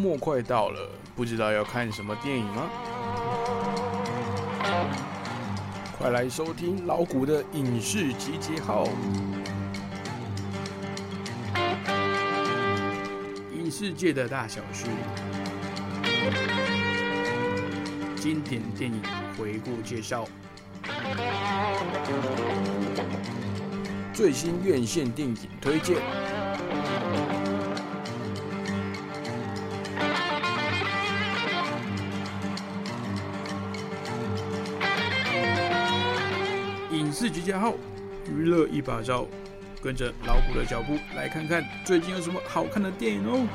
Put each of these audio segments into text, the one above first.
末快到了，不知道要看什么电影吗？快来收听老谷的影视集结号，影视界的大小事，经典电影回顾介绍，最新院线电影推荐。乐一把照，跟着老虎的脚步来看看最近有什么好看的电影哦。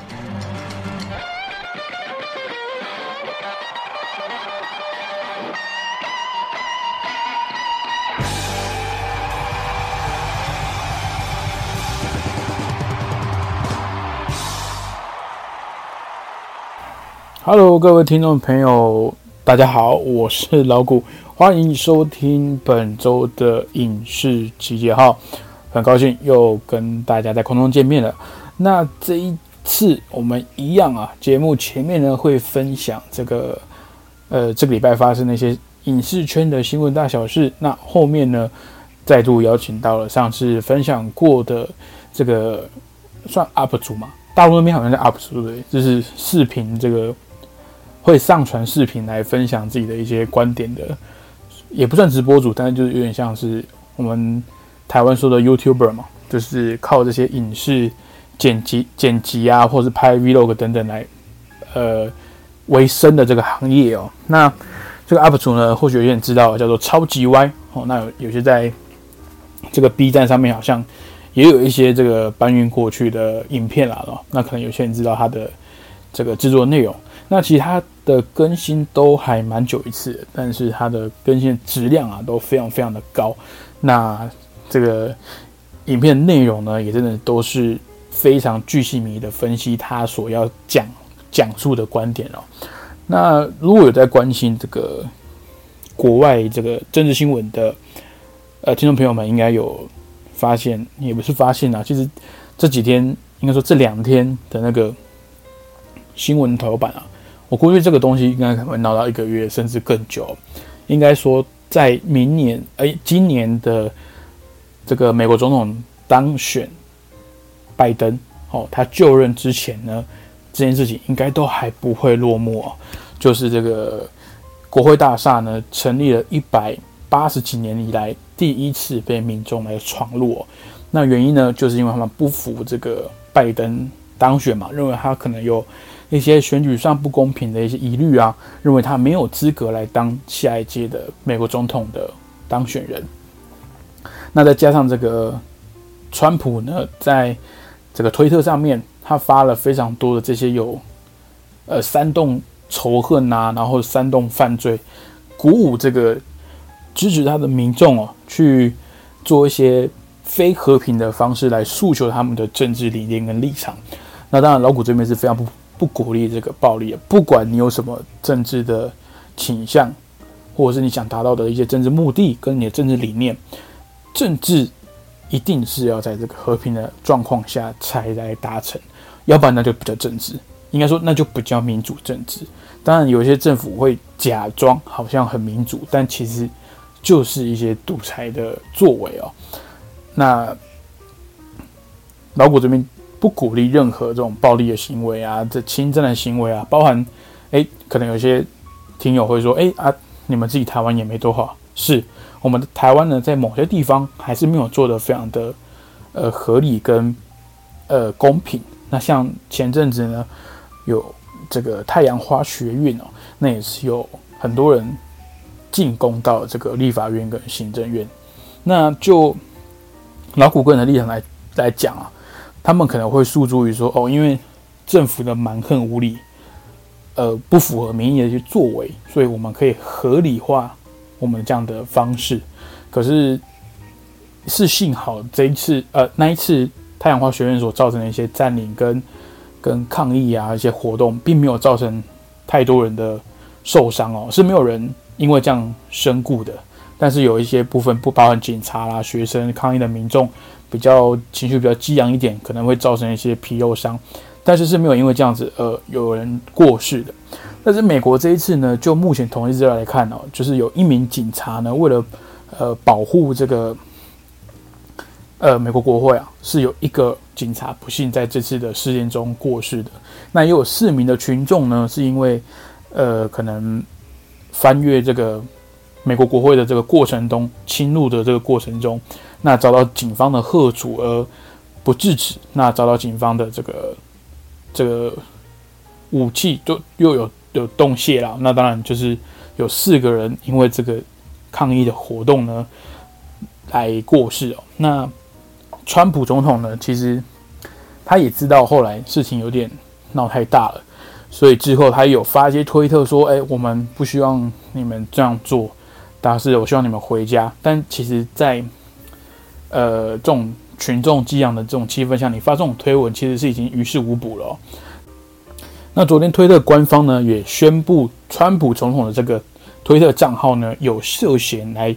Hello，各位听众朋友，大家好，我是老谷，欢迎收听本周的影视集结号。很高兴又跟大家在空中见面了。那这一次我们一样啊，节目前面呢会分享这个呃这个礼拜发生的一些影视圈的新闻大小事。那后面呢再度邀请到了上次分享过的这个算 UP 主嘛，大陆那边好像是 UP 主对？就是视频这个。会上传视频来分享自己的一些观点的，也不算直播主，但是就是有点像是我们台湾说的 YouTuber 嘛，就是靠这些影视剪辑、剪辑啊，或者是拍 Vlog 等等来呃为生的这个行业哦。那这个 UP 主呢，或许有点知道，叫做超级 Y 哦。那有有些在这个 B 站上面好像也有一些这个搬运过去的影片啦哦。那可能有些人知道他的这个制作内容。那其他的更新都还蛮久一次，但是它的更新质量啊都非常非常的高。那这个影片内容呢，也真的都是非常巨细迷的分析他所要讲讲述的观点哦。那如果有在关心这个国外这个政治新闻的呃听众朋友们，应该有发现，也不是发现啊，其实这几天应该说这两天的那个新闻头版啊。我估计这个东西应该可能会闹到一个月甚至更久。应该说，在明年哎，今年的这个美国总统当选拜登哦，他就任之前呢，这件事情应该都还不会落幕。就是这个国会大厦呢，成立了一百八十几年以来第一次被民众来闯入。那原因呢，就是因为他们不服这个拜登当选嘛，认为他可能有。一些选举上不公平的一些疑虑啊，认为他没有资格来当下一届的美国总统的当选人。那再加上这个川普呢，在这个推特上面，他发了非常多的这些有呃煽动仇恨啊，然后煽动犯罪，鼓舞这个支持他的民众哦，去做一些非和平的方式来诉求他们的政治理念跟立场。那当然，老谷这边是非常不。不鼓励这个暴力，不管你有什么政治的倾向，或者是你想达到的一些政治目的跟你的政治理念，政治一定是要在这个和平的状况下才来达成，要不然那就不叫政治，应该说那就不叫民主政治。当然，有些政府会假装好像很民主，但其实就是一些独裁的作为哦。那老谷这边。不鼓励任何这种暴力的行为啊，这侵占的行为啊，包含，哎，可能有些听友会说，哎啊，你们自己台湾也没多好，是我们的台湾呢，在某些地方还是没有做的非常的呃合理跟呃公平。那像前阵子呢，有这个太阳花学运哦，那也是有很多人进攻到这个立法院跟行政院。那就老古个人的立场来来讲啊。他们可能会诉诸于说，哦，因为政府的蛮横无理，呃，不符合民意的一些作为，所以我们可以合理化我们这样的方式。可是是幸好这一次，呃，那一次太阳花学院所造成的一些占领跟跟抗议啊一些活动，并没有造成太多人的受伤哦，是没有人因为这样身故的。但是有一些部分不包含警察啦、学生抗议的民众。比较情绪比较激昂一点，可能会造成一些皮肉伤。但是是没有因为这样子呃有人过世的。但是美国这一次呢，就目前统一资料来看哦，就是有一名警察呢，为了呃保护这个呃美国国会啊，是有一个警察不幸在这次的事件中过世的。那也有四名的群众呢，是因为呃可能翻越这个美国国会的这个过程中，侵入的这个过程中，那遭到警方的喝阻而不制止，那遭到警方的这个这个武器就又有。有动谢了，那当然就是有四个人因为这个抗议的活动呢来过世哦。那川普总统呢，其实他也知道后来事情有点闹太大了，所以之后他有发一些推特说：“哎，我们不希望你们这样做，但是我希望你们回家。”但其实，在呃这种群众激昂的这种气氛下，你发这种推文其实是已经于事无补了。那昨天推特官方呢也宣布，川普总统的这个推特账号呢有涉嫌来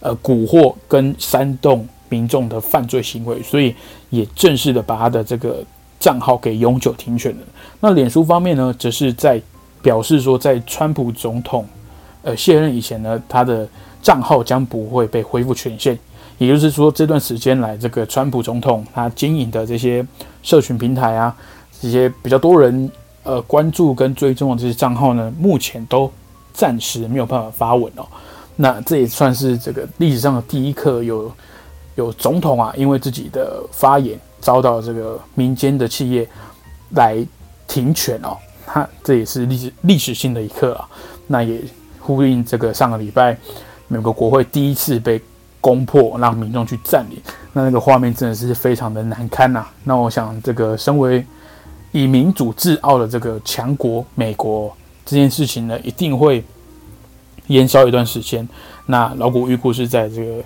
呃蛊惑跟煽动民众的犯罪行为，所以也正式的把他的这个账号给永久停权了。那脸书方面呢，则是在表示说，在川普总统呃卸任以前呢，他的账号将不会被恢复权限。也就是说，这段时间来，这个川普总统他经营的这些社群平台啊，这些比较多人。呃，关注跟追踪的这些账号呢，目前都暂时没有办法发文哦。那这也算是这个历史上的第一课，有有总统啊，因为自己的发言遭到这个民间的企业来停权哦。他这也是历史历史性的一刻啊。那也呼应这个上个礼拜美国国会第一次被攻破，让民众去占领，那那个画面真的是非常的难堪呐。那我想，这个身为以民主自傲的这个强国美国这件事情呢，一定会延烧一段时间。那老古预估是在这个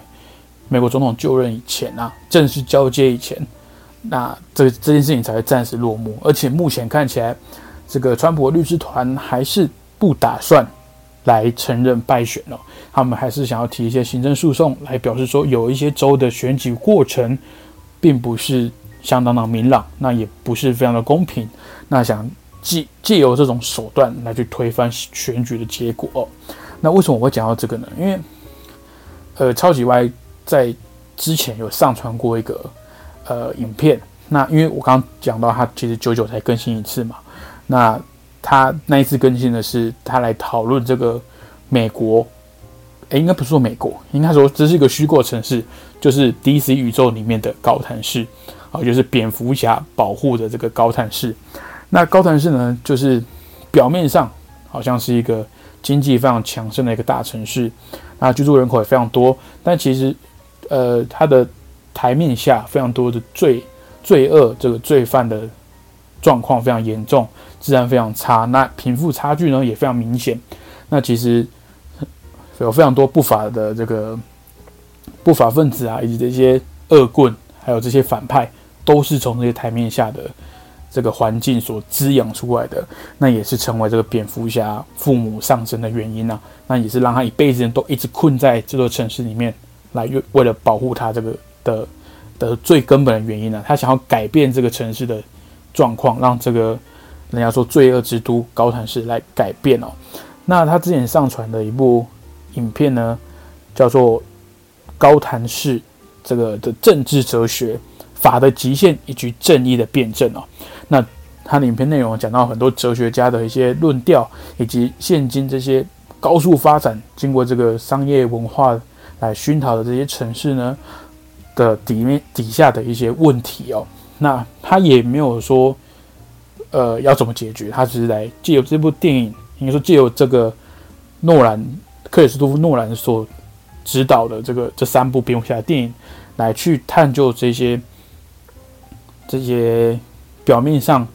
美国总统就任以前啊，正式交接以前，那这这件事情才会暂时落幕。而且目前看起来，这个川普律师团还是不打算来承认败选了，他们还是想要提一些行政诉讼来表示说，有一些州的选举过程并不是。相当的明朗，那也不是非常的公平。那想借借由这种手段来去推翻选举的结果。那为什么我会讲到这个呢？因为呃，超级 Y 在之前有上传过一个呃影片。那因为我刚讲到，他其实久久才更新一次嘛。那他那一次更新的是他来讨论这个美国，诶，应该不是说美国，应该说这是一个虚构城市，就是 DC 宇宙里面的高谭市。啊，就是蝙蝠侠保护的这个高谭市。那高谭市呢，就是表面上好像是一个经济非常强盛的一个大城市，那居住人口也非常多。但其实，呃，它的台面下非常多的罪罪恶，这个罪犯的状况非常严重，治安非常差。那贫富差距呢也非常明显。那其实有非常多不法的这个不法分子啊，以及这些恶棍，还有这些反派。都是从这些台面下的这个环境所滋养出来的，那也是成为这个蝙蝠侠父母上升的原因呢。那也是让他一辈子都一直困在这座城市里面，来为了保护他这个的的最根本的原因呢。他想要改变这个城市的状况，让这个人家说罪恶之都高谭市来改变哦。那他之前上传的一部影片呢，叫做《高谭市这个的政治哲学》。法的极限以及正义的辩证哦，那他的影片内容讲到很多哲学家的一些论调，以及现今这些高速发展、经过这个商业文化来熏陶的这些城市呢的底面底下的一些问题哦。那他也没有说，呃，要怎么解决，他只是来借由这部电影，应该说借由这个诺兰克里斯托夫诺兰所指导的这个这三部蝙蝠侠电影来去探究这些。这些表面上，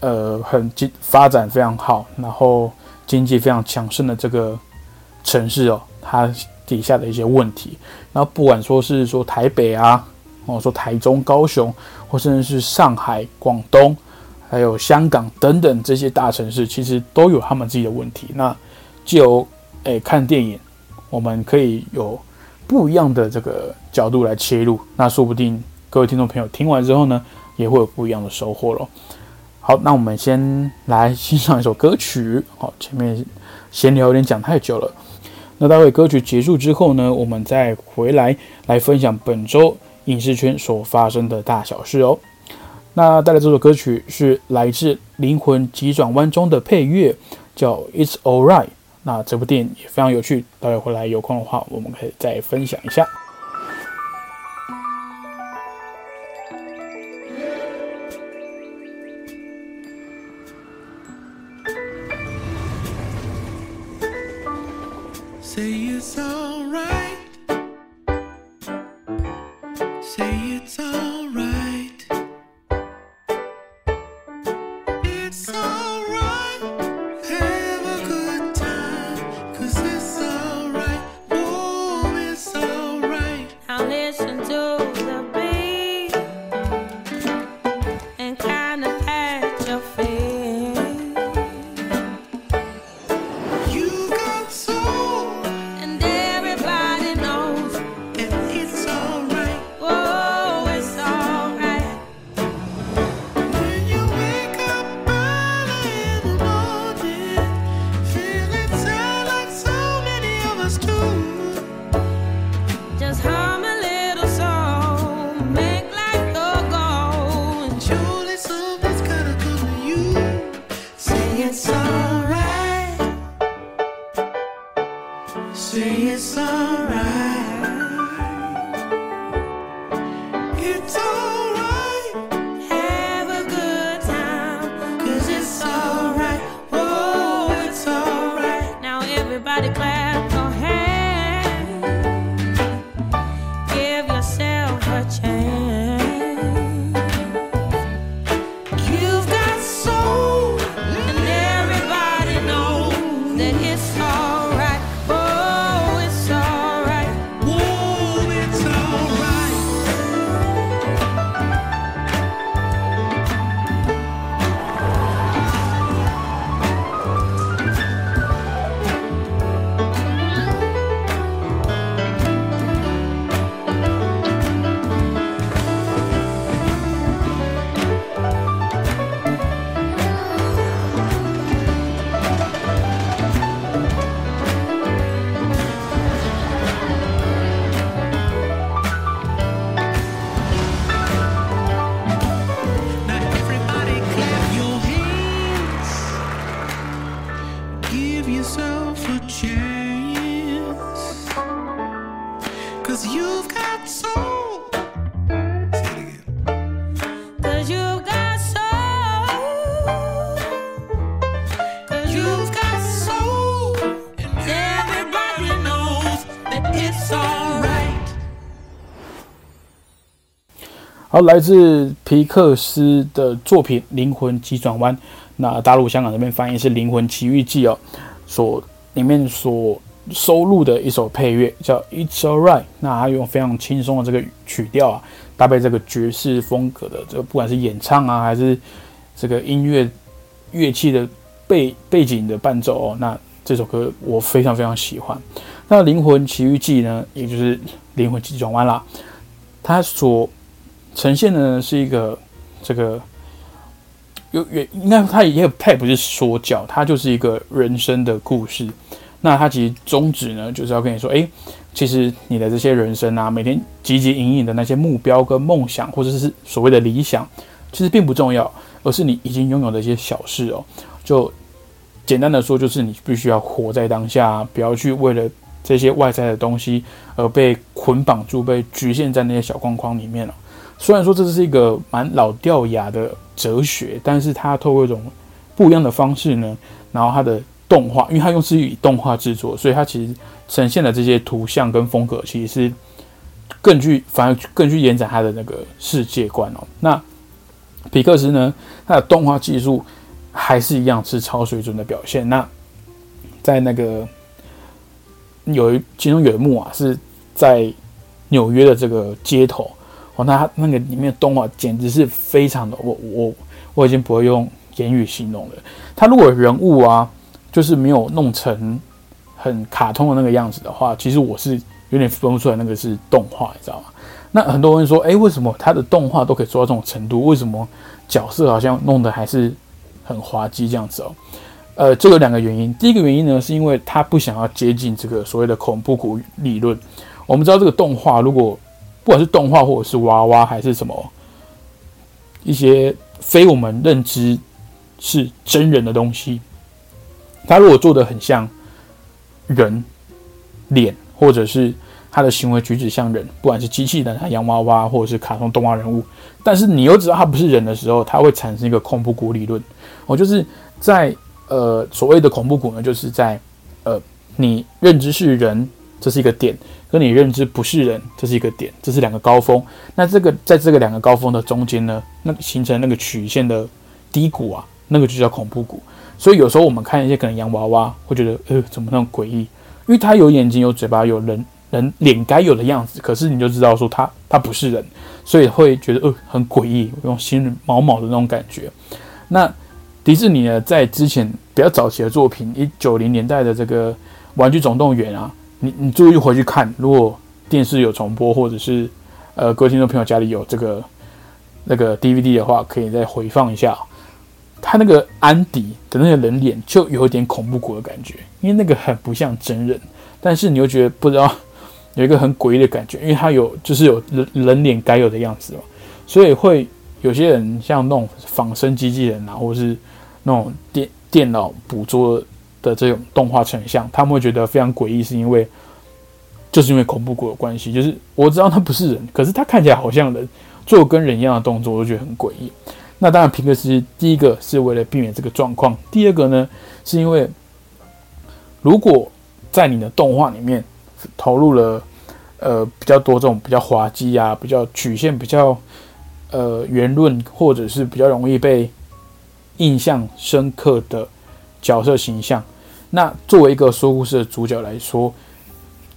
呃，很经发展非常好，然后经济非常强盛的这个城市哦，它底下的一些问题，然后不管说是说台北啊，或者说台中、高雄，或甚至是上海、广东，还有香港等等这些大城市，其实都有他们自己的问题。那就诶看电影，我们可以有不一样的这个角度来切入，那说不定。各位听众朋友，听完之后呢，也会有不一样的收获咯。好，那我们先来欣赏一首歌曲。好，前面闲聊有点讲太久了。那待会歌曲结束之后呢，我们再回来来分享本周影视圈所发生的大小事哦。那带来这首歌曲是来自《灵魂急转弯》中的配乐，叫《It's All Right》。那这部电影也非常有趣，待会回来有空的话，我们可以再分享一下。好，来自皮克斯的作品《灵魂急转弯》，那大陆、香港这边翻译是《灵魂奇遇记》哦，所里面所收录的一首配乐叫《It's Alright》，那它用非常轻松的这个曲调啊，搭配这个爵士风格的这个，不管是演唱啊，还是这个音乐乐器的背背景的伴奏哦，那这首歌我非常非常喜欢。那《灵魂奇遇记》呢，也就是《灵魂急转弯》啦，它所呈现的呢是一个这个有有应该它也它也不是说教，它就是一个人生的故事。那它其实宗旨呢就是要跟你说，哎，其实你的这些人生啊，每天汲汲营营的那些目标跟梦想，或者是所谓的理想，其实并不重要，而是你已经拥有的一些小事哦。就简单的说，就是你必须要活在当下，不要去为了这些外在的东西而被捆绑住，被局限在那些小框框里面了。虽然说这是一个蛮老掉牙的哲学，但是它透过一种不一样的方式呢，然后它的动画，因为它用是以动画制作，所以它其实呈现的这些图像跟风格，其实是更具，反而更具延展它的那个世界观哦。那皮克斯呢，它的动画技术还是一样是超水准的表现。那在那个有一其中有一幕啊，是在纽约的这个街头。那那个里面的动画简直是非常的，我我我已经不会用言语形容了。他如果人物啊，就是没有弄成很卡通的那个样子的话，其实我是有点分不出来那个是动画，你知道吗？那很多人说，哎，为什么他的动画都可以做到这种程度？为什么角色好像弄得还是很滑稽这样子哦。呃，这有两个原因。第一个原因呢，是因为他不想要接近这个所谓的恐怖谷理论。我们知道这个动画，如果不管是动画或者是娃娃还是什么一些非我们认知是真人的东西，他如果做的很像人脸，或者是他的行为举止像人，不管是机器人、洋娃娃或者是卡通动画人物，但是你又知道他不是人的时候，他会产生一个恐怖谷理论。我就是在。呃，所谓的恐怖谷呢，就是在呃，你认知是人，这是一个点；跟你认知不是人，这是一个点，这是两个高峰。那这个在这个两个高峰的中间呢，那形成那个曲线的低谷啊，那个就叫恐怖谷。所以有时候我们看一些可能洋娃娃，会觉得呃，怎么那么诡异？因为它有眼睛、有嘴巴、有人人脸该有的样子，可是你就知道说它它不是人，所以会觉得呃很诡异，有种心里毛毛的那种感觉。那迪士尼呢，在之前比较早期的作品，一九零年代的这个《玩具总动员》啊，你你注意回去看，如果电视有重播，或者是呃各位听众朋友家里有这个那个 DVD 的话，可以再回放一下。他那个安迪的那个人脸就有点恐怖谷的感觉，因为那个很不像真人，但是你又觉得不知道有一个很诡异的感觉，因为他有就是有人人脸该有的样子嘛，所以会有些人像那种仿生机器人啊，或者是。那种电电脑捕捉的这种动画成像，他们会觉得非常诡异，是因为就是因为恐怖谷的关系。就是我知道他不是人，可是他看起来好像人，做跟人一样的动作，我就觉得很诡异。那当然，皮克斯第一个是为了避免这个状况，第二个呢，是因为如果在你的动画里面投入了呃比较多这种比较滑稽啊、比较曲线比较呃圆润，或者是比较容易被印象深刻的角色形象，那作为一个说故事的主角来说，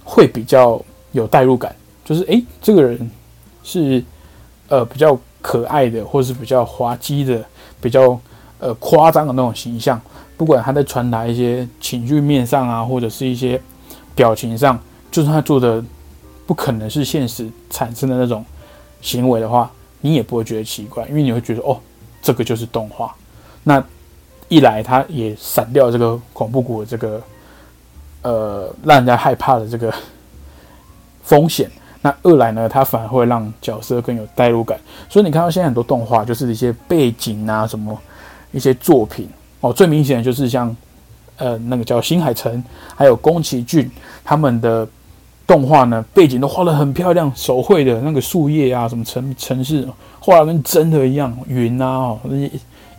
会比较有代入感。就是诶，这个人是呃比较可爱的，或是比较滑稽的，比较呃夸张的那种形象。不管他在传达一些情绪面上啊，或者是一些表情上，就算他做的不可能是现实产生的那种行为的话，你也不会觉得奇怪，因为你会觉得哦，这个就是动画。那一来，它也闪掉这个恐怖谷的这个呃让人家害怕的这个 风险；那二来呢，它反而会让角色更有代入感。所以你看到现在很多动画，就是一些背景啊，什么一些作品哦，最明显的就是像呃那个叫新海诚，还有宫崎骏他们的动画呢，背景都画得很漂亮，手绘的那个树叶啊，什么城城市画得跟真的一样，云啊哦那些。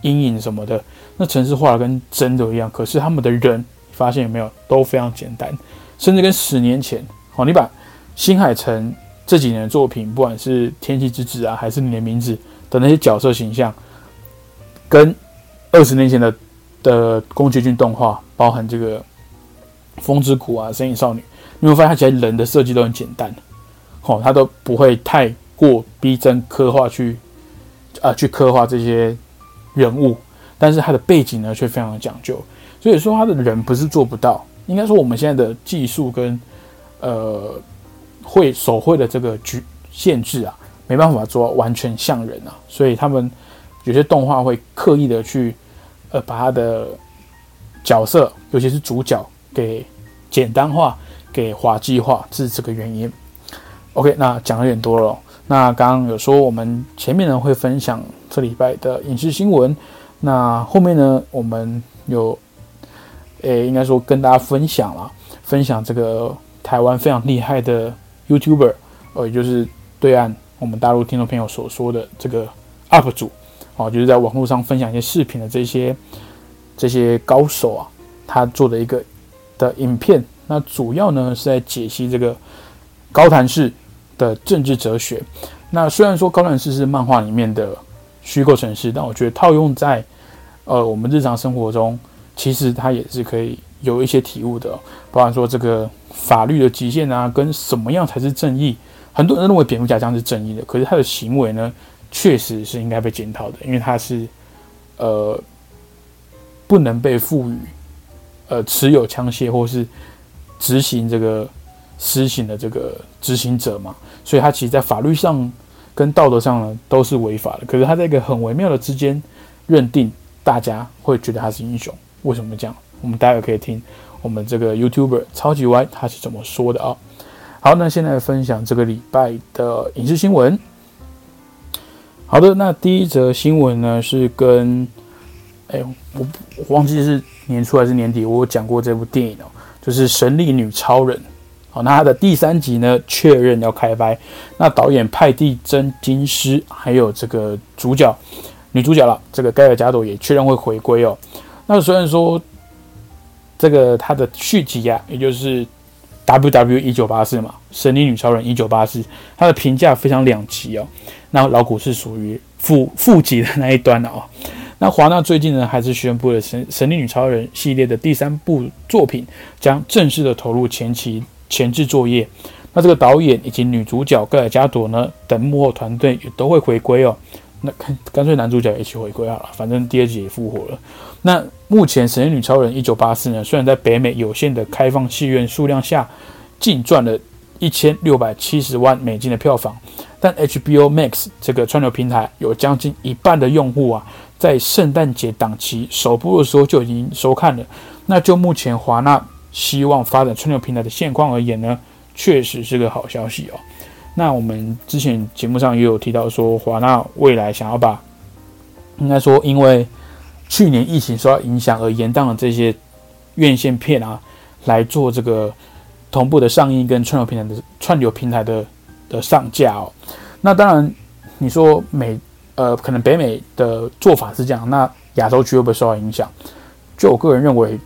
阴影什么的，那城市画的跟真的一样。可是他们的人，发现有没有都非常简单，甚至跟十年前，哦，你把新海诚这几年的作品，不管是《天气之子》啊，还是你的名字的那些角色形象，跟二十年前的的宫崎骏动画，包含这个《风之谷》啊，《神隐少女》，你会发现它其实人的设计都很简单，哦，它都不会太过逼真刻画去啊，去刻画这些。人物，但是他的背景呢却非常的讲究，所以说他的人不是做不到，应该说我们现在的技术跟呃会手绘的这个局限制啊，没办法做完全像人啊，所以他们有些动画会刻意的去呃把他的角色，尤其是主角给简单化、给滑稽化，是这个原因。OK，那讲有点多了。那刚刚有说，我们前面呢会分享这礼拜的影视新闻，那后面呢我们有，诶，应该说跟大家分享了，分享这个台湾非常厉害的 YouTuber，呃，也就是对岸我们大陆听众朋友所说的这个 UP 主，哦，就是在网络上分享一些视频的这些这些高手啊，他做的一个的影片，那主要呢是在解析这个高谭市。的政治哲学，那虽然说高谭市是漫画里面的虚构城市，但我觉得套用在呃我们日常生活中，其实它也是可以有一些体悟的。包含说这个法律的极限啊，跟什么样才是正义？很多人认为蝙蝠侠这样是正义的，可是他的行为呢，确实是应该被检讨的，因为他是呃不能被赋予呃持有枪械或是执行这个。施行的这个执行者嘛，所以他其实，在法律上跟道德上呢，都是违法的。可是他在一个很微妙的之间认定，大家会觉得他是英雄。为什么这样？我们待会可以听我们这个 YouTuber 超级 Y 他是怎么说的啊？好，那现在分享这个礼拜的影视新闻。好的，那第一则新闻呢是跟，哎，我我忘记是年初还是年底，我有讲过这部电影哦，就是《神力女超人》。好，那它的第三集呢确认要开拍，那导演派蒂真金师还有这个主角女主角了，这个盖尔加朵也确认会回归哦。那虽然说这个它的续集啊，也就是 W W 一九八四嘛，《神力女超人》一九八四，它的评价非常两极哦。那老古是属于负负极的那一端的哦。那华纳最近呢，还是宣布了《神神力女超人》系列的第三部作品将正式的投入前期前置作业。那这个导演以及女主角盖尔加朵呢等幕后团队也都会回归哦。那干干脆男主角一起回归好了，反正第二集也复活了。那目前《神女超人》一九八四呢，虽然在北美有限的开放戏院数量下，净赚了一千六百七十万美金的票房。但 HBO Max 这个串流平台有将近一半的用户啊，在圣诞节档期首播的时候就已经收看了。那就目前华纳希望发展串流平台的现况而言呢，确实是个好消息哦。那我们之前节目上也有提到说，华纳未来想要把，应该说因为去年疫情受到影响而延宕的这些院线片啊，来做这个同步的上映跟串流平台的串流平台的。的上架哦，那当然，你说美呃，可能北美的做法是这样，那亚洲区会不会受到影响？就我个人认为，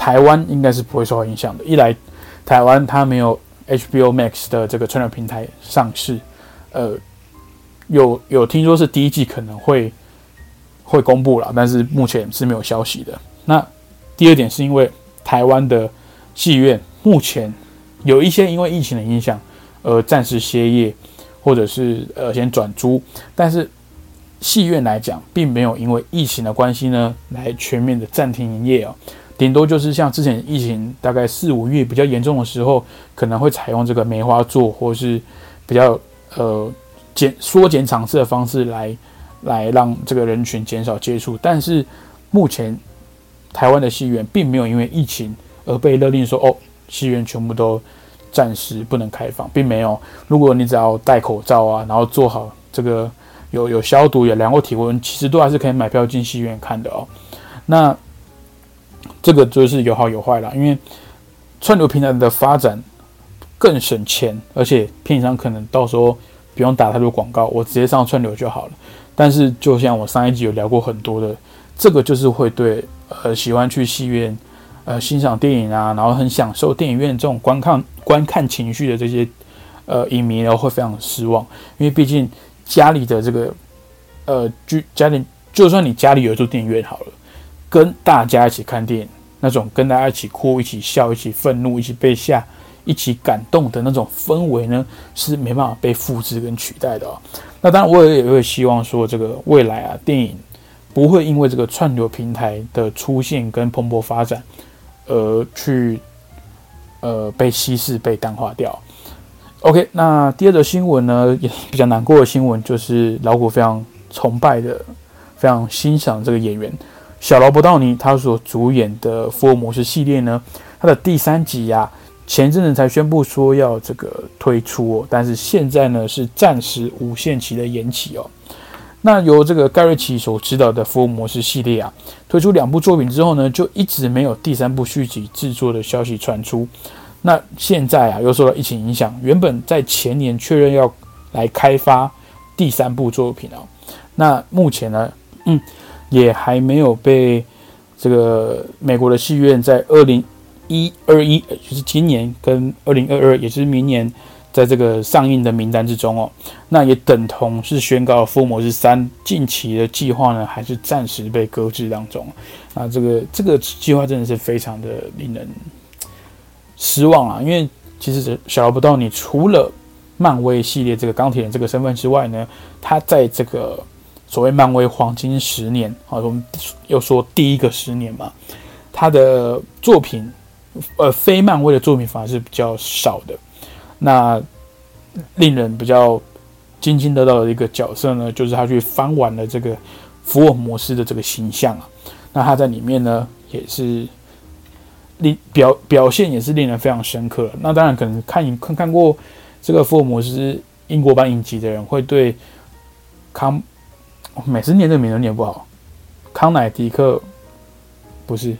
台湾应该是不会受到影响的。一来，台湾它没有 HBO Max 的这个串流平台上市，呃，有有听说是第一季可能会会公布了，但是目前是没有消息的。那第二点是因为台湾的戏院目前有一些因为疫情的影响。呃，暂时歇业，或者是呃先转租，但是戏院来讲，并没有因为疫情的关系呢，来全面的暂停营业哦。顶多就是像之前疫情大概四五月比较严重的时候，可能会采用这个梅花座，或是比较呃减缩减场次的方式来来让这个人群减少接触。但是目前台湾的戏院并没有因为疫情而被勒令说哦，戏院全部都。暂时不能开放，并没有。如果你只要戴口罩啊，然后做好这个有有消毒、有量过体温，其实都还是可以买票进戏院看的哦。那这个就是有好有坏啦，因为串流平台的发展更省钱，而且片商可能到时候不用打太多广告，我直接上串流就好了。但是就像我上一集有聊过很多的，这个就是会对呃喜欢去戏院。呃，欣赏电影啊，然后很享受电影院这种观看观看情绪的这些呃影迷，然后会非常失望，因为毕竟家里的这个呃，居家里就算你家里有一座电影院好了，跟大家一起看电影，那种跟大家一起哭、一起笑、一起愤怒、一起被吓、一起感动的那种氛围呢，是没办法被复制跟取代的哦。那当然，我也也会希望说，这个未来啊，电影不会因为这个串流平台的出现跟蓬勃发展。而去，呃，被稀释、被淡化掉。OK，那第二则新闻呢，也比较难过的新闻，就是老虎非常崇拜的、非常欣赏这个演员小劳勃道尼，他所主演的《福尔摩斯》系列呢，他的第三集呀，前阵子才宣布说要这个推出哦，但是现在呢是暂时无限期的延期哦。那由这个盖瑞奇所指导的福尔摩斯系列啊，推出两部作品之后呢，就一直没有第三部续集制作的消息传出。那现在啊，又受到疫情影响，原本在前年确认要来开发第三部作品啊，那目前呢，嗯，也还没有被这个美国的戏院在二零一二一，就是今年跟二零二二，也就是明年。在这个上映的名单之中哦，那也等同是宣告《福尔摩斯三》近期的计划呢，还是暂时被搁置当中。啊，这个这个计划真的是非常的令人失望啊！因为其实小不到你除了漫威系列这个钢铁人这个身份之外呢，他在这个所谓漫威黄金十年啊，我们又说第一个十年嘛，他的作品呃非漫威的作品反而是比较少的。那令人比较津津乐道的一个角色呢，就是他去翻完了这个福尔摩斯的这个形象啊。那他在里面呢，也是令表表现也是令人非常深刻。那当然，可能看看看过这个福尔摩斯英国版影集的人，会对康每次念这个名都念不好，康乃狄克不是，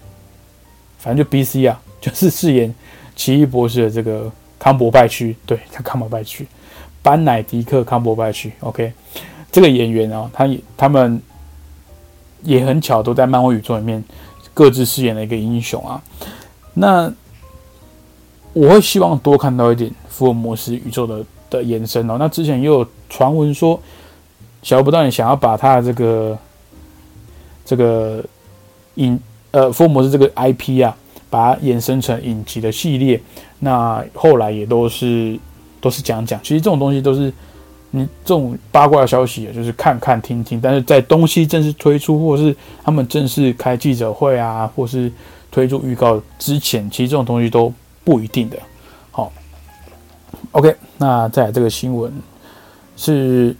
反正就 B C 啊，就是饰演奇异博士的这个康伯拜区，对，他康伯拜区，班乃迪克康伯拜区，OK，这个演员啊，他也他们。也很巧，都在漫威宇宙里面各自饰演了一个英雄啊。那我会希望多看到一点福尔摩斯宇宙的的延伸哦。那之前也有传闻说，小不到你想要把他的这个这个影呃福尔摩斯这个 IP 啊，把它衍生成影集的系列。那后来也都是都是讲讲，其实这种东西都是。你这种八卦消息啊，就是看看听听，但是在东西正式推出，或是他们正式开记者会啊，或是推出预告之前，其实这种东西都不一定的。好，OK，那在这个新闻是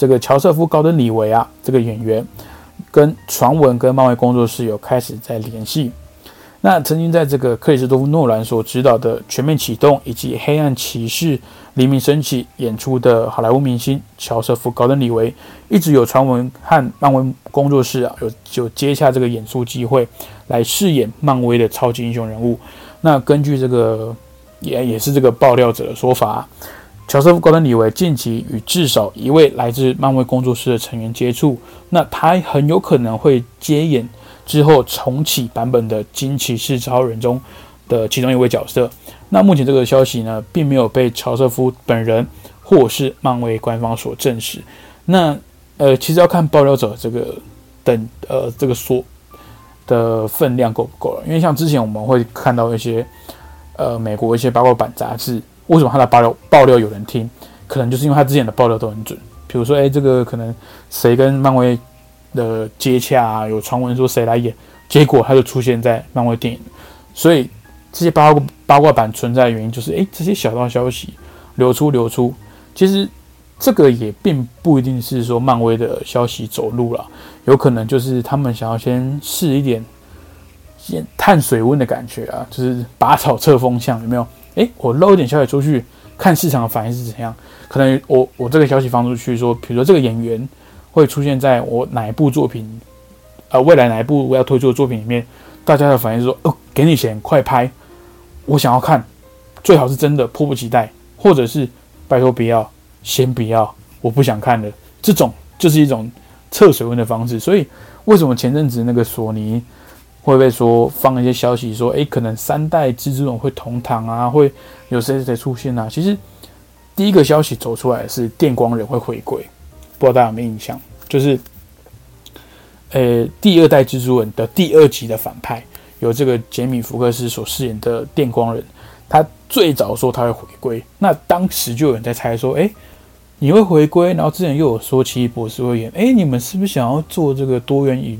这个乔瑟夫·高登·李维啊，这个演员跟传闻跟漫威工作室有开始在联系。那曾经在这个克里斯多夫·诺兰所指导的《全面启动》以及《黑暗骑士》黎明升起演出的好莱坞明星乔瑟夫·高登·李维，一直有传闻和漫威工作室啊有就接下这个演出机会，来饰演漫威的超级英雄人物。那根据这个也也是这个爆料者的说法，乔瑟夫·高登·李维近期与至少一位来自漫威工作室的成员接触，那他很有可能会接演。之后重启版本的《惊奇四超人》中的其中一位角色。那目前这个消息呢，并没有被乔瑟夫本人或是漫威官方所证实。那呃，其实要看爆料者这个等呃这个说的分量够不够了。因为像之前我们会看到一些呃美国一些八卦版杂志，为什么他的爆料爆料有人听？可能就是因为他之前的爆料都很准。比如说，哎，这个可能谁跟漫威。的接洽啊，有传闻说谁来演，结果他就出现在漫威电影，所以这些八卦八卦版存在的原因就是，诶，这些小道消息流出流出，其实这个也并不一定是说漫威的消息走路了，有可能就是他们想要先试一点，先探水温的感觉啊，就是拔草测风向，有没有？诶，我漏一点消息出去，看市场的反应是怎样，可能我我这个消息放出去说，比如说这个演员。会出现在我哪一部作品，呃，未来哪一部我要推出的作品里面，大家的反应是说，哦，给你钱，快拍，我想要看，最好是真的，迫不及待，或者是拜托不要，先不要，我不想看了，这种就是一种测水温的方式。所以，为什么前阵子那个索尼会不会说放一些消息说，诶，可能三代蜘蛛人会同堂啊，会有谁谁出现啊？其实第一个消息走出来是电光人会回归。不知道大家有没有印象，就是，呃，第二代蜘蛛人的第二集的反派，由这个杰米·福克斯所饰演的电光人，他最早说他会回归，那当时就有人在猜说，哎，你会回归，然后之前又有说奇异博士会演，哎，你们是不是想要做这个多元宇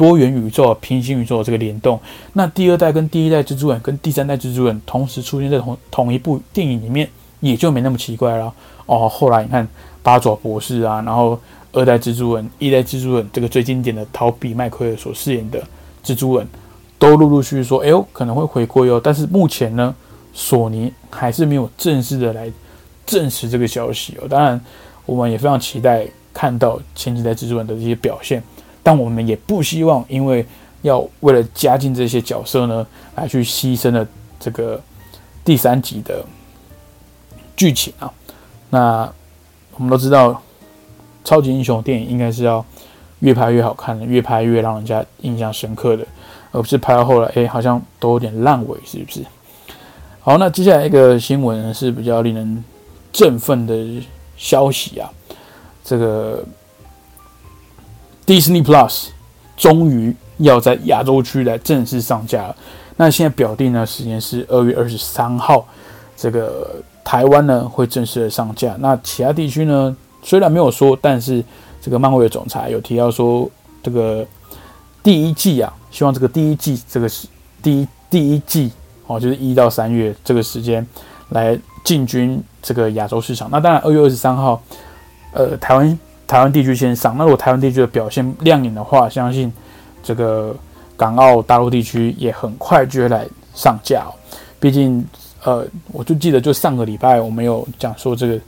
多元宇宙、平行宇宙这个联动？那第二代跟第一代蜘蛛人跟第三代蜘蛛人同时出现在同同一部电影里面，也就没那么奇怪了。哦，后来你看。八爪博士啊，然后二代蜘蛛人、一代蜘蛛人，这个最经典的陶比麦奎尔所饰演的蜘蛛人，都陆陆续续说，哎呦，可能会回归哦。但是目前呢，索尼还是没有正式的来证实这个消息哦。当然，我们也非常期待看到前几代蜘蛛人的这些表现，但我们也不希望因为要为了加进这些角色呢，来去牺牲了这个第三集的剧情啊。那。我们都知道，超级英雄电影应该是要越拍越好看的，越拍越让人家印象深刻的，而不是拍到后来，哎，好像都有点烂尾，是不是？好，那接下来一个新闻是比较令人振奋的消息啊，这个 Disney Plus 终于要在亚洲区来正式上架了。那现在表定呢，时间是二月二十三号，这个。台湾呢会正式的上架，那其他地区呢虽然没有说，但是这个漫威的总裁有提到说，这个第一季啊，希望这个第一季这个是第一第一季哦，就是一到三月这个时间来进军这个亚洲市场。那当然，二月二十三号，呃，台湾台湾地区先上。那如果台湾地区的表现亮眼的话，相信这个港澳大陆地区也很快就会来上架。毕竟，呃，我就记得就上个礼拜我们有讲说这个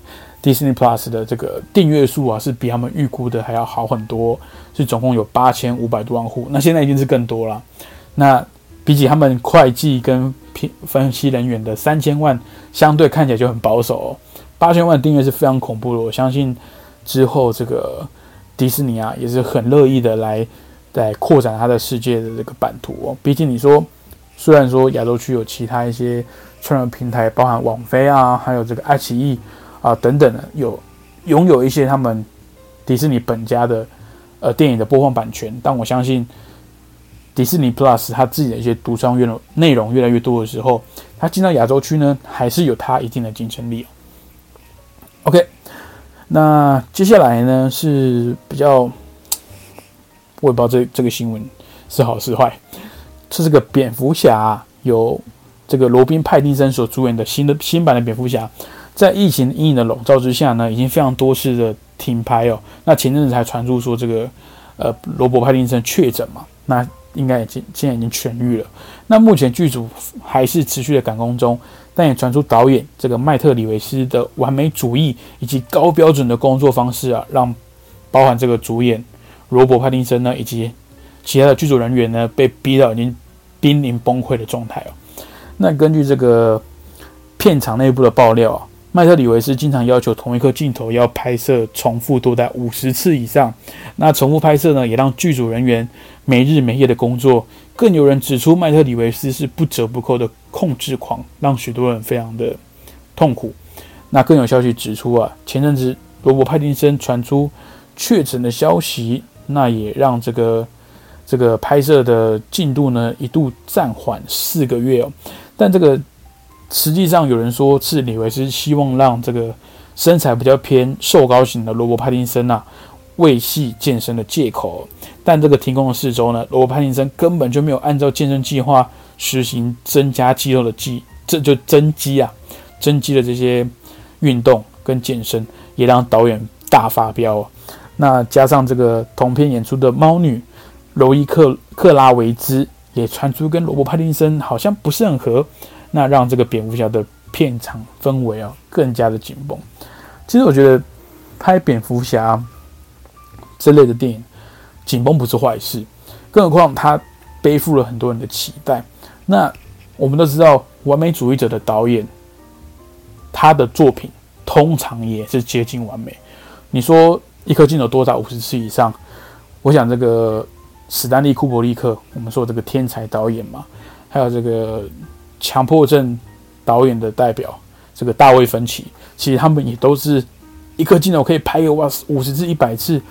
Disney Plus 的这个订阅数啊，是比他们预估的还要好很多，是总共有八千五百多万户。那现在已经是更多了。那比起他们会计跟分析人员的三千万，相对看起来就很保守。哦。八千万订阅是非常恐怖的，我相信之后这个迪士尼啊也是很乐意的来来扩展它的世界的这个版图哦。毕竟你说，虽然说亚洲区有其他一些串流平台，包含网飞啊，还有这个爱奇艺啊等等的，有拥有一些他们迪士尼本家的呃电影的播放版权，但我相信。迪士尼 Plus 它自己的一些独创内容内容越来越多的时候，它进到亚洲区呢，还是有它一定的竞争力 OK，那接下来呢是比较，我也不知道这这个新闻是好是坏。是这个蝙蝠侠由这个罗宾派丁森所主演的新的新版的蝙蝠侠，在疫情阴影的笼罩之下呢，已经非常多次的停拍哦。那前阵子才传出说这个呃罗伯派丁森确诊嘛，那。应该已经现在已经痊愈了。那目前剧组还是持续的赶工中，但也传出导演这个麦特里维斯的完美主义以及高标准的工作方式啊，让包含这个主演罗伯·帕丁森呢，以及其他的剧组人员呢，被逼到已经濒临崩溃的状态哦。那根据这个片场内部的爆料啊。麦特里维斯经常要求同一颗镜头要拍摄重复多达五十次以上。那重复拍摄呢，也让剧组人员没日没夜的工作。更有人指出，麦特里维斯是不折不扣的控制狂，让许多人非常的痛苦。那更有消息指出啊，前阵子罗伯·派丁森传出确诊的消息，那也让这个这个拍摄的进度呢一度暂缓四个月哦。但这个。实际上，有人说是李维斯希望让这个身材比较偏瘦高型的罗伯·帕丁森啊为戏健身的借口。但这个停工的四周呢，罗伯·帕丁森根本就没有按照健身计划实行增加肌肉的肌，这就增肌啊，增肌的这些运动跟健身，也让导演大发飙。那加上这个同片演出的猫女罗伊克克拉维兹也传出跟罗伯·帕丁森好像不是很合。那让这个蝙蝠侠的片场氛围啊更加的紧绷。其实我觉得拍蝙蝠侠之类的电影紧绷不是坏事，更何况他背负了很多人的期待。那我们都知道，完美主义者的导演，他的作品通常也是接近完美。你说一颗镜头多少五十次以上，我想这个史丹利库伯利克，我们说这个天才导演嘛，还有这个。强迫症导演的代表，这个大卫芬奇，其实他们也都是一颗镜头可以拍个哇五十次、一百次。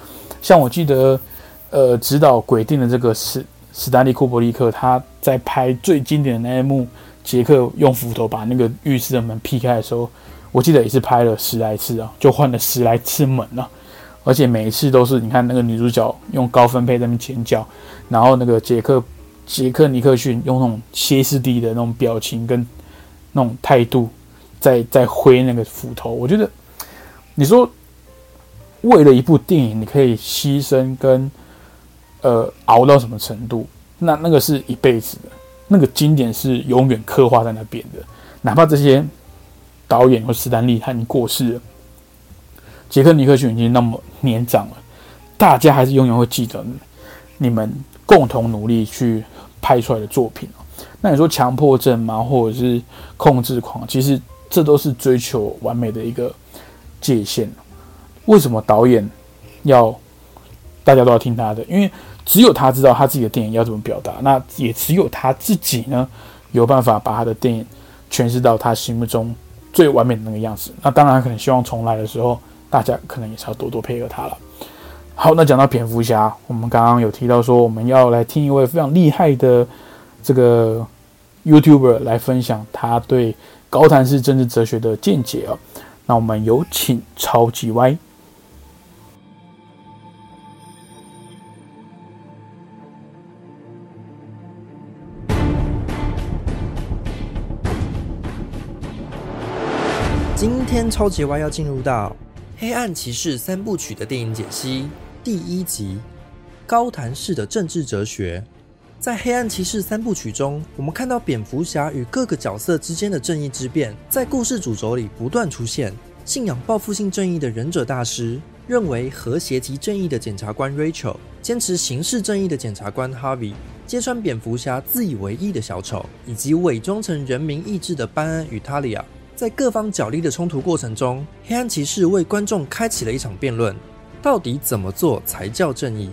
像我记得，呃，指导《鬼定》的这个史史丹利库伯利克，他在拍最经典的那一幕，杰克用斧头把那个浴室的门劈开的时候，我记得也是拍了十来次啊，就换了十来次门啊，而且每一次都是你看那个女主角用高分配在那边尖叫，然后那个杰克。杰克尼克逊用那种歇斯底里的那种表情跟那种态度，在在挥那个斧头。我觉得，你说为了一部电影，你可以牺牲跟呃熬到什么程度？那那个是一辈子的，那个经典是永远刻画在那边的。哪怕这些导演或斯坦利他已经过世了，杰克尼克逊已经那么年长了，大家还是永远会记得你们共同努力去。拍出来的作品那你说强迫症吗？或者是控制狂？其实这都是追求完美的一个界限。为什么导演要大家都要听他的？因为只有他知道他自己的电影要怎么表达，那也只有他自己呢有办法把他的电影诠释到他心目中最完美的那个样子。那当然，可能希望重来的时候，大家可能也是要多多配合他了。好，那讲到蝙蝠侠，我们刚刚有提到说，我们要来听一位非常厉害的这个 YouTuber 来分享他对高谈式政治哲学的见解啊。那我们有请超级歪。超级歪要进入到。黑暗骑士三部曲的电影解析第一集：高谈式的政治哲学。在黑暗骑士三部曲中，我们看到蝙蝠侠与各个角色之间的正义之辩，在故事主轴里不断出现。信仰报复性正义的忍者大师，认为和谐及正义的检察官 Rachel，坚持刑事正义的检察官 Harvey，揭穿蝙蝠侠自以为意的小丑，以及伪装成人民意志的班恩与塔利亚。在各方角力的冲突过程中，黑暗骑士为观众开启了一场辩论：到底怎么做才叫正义？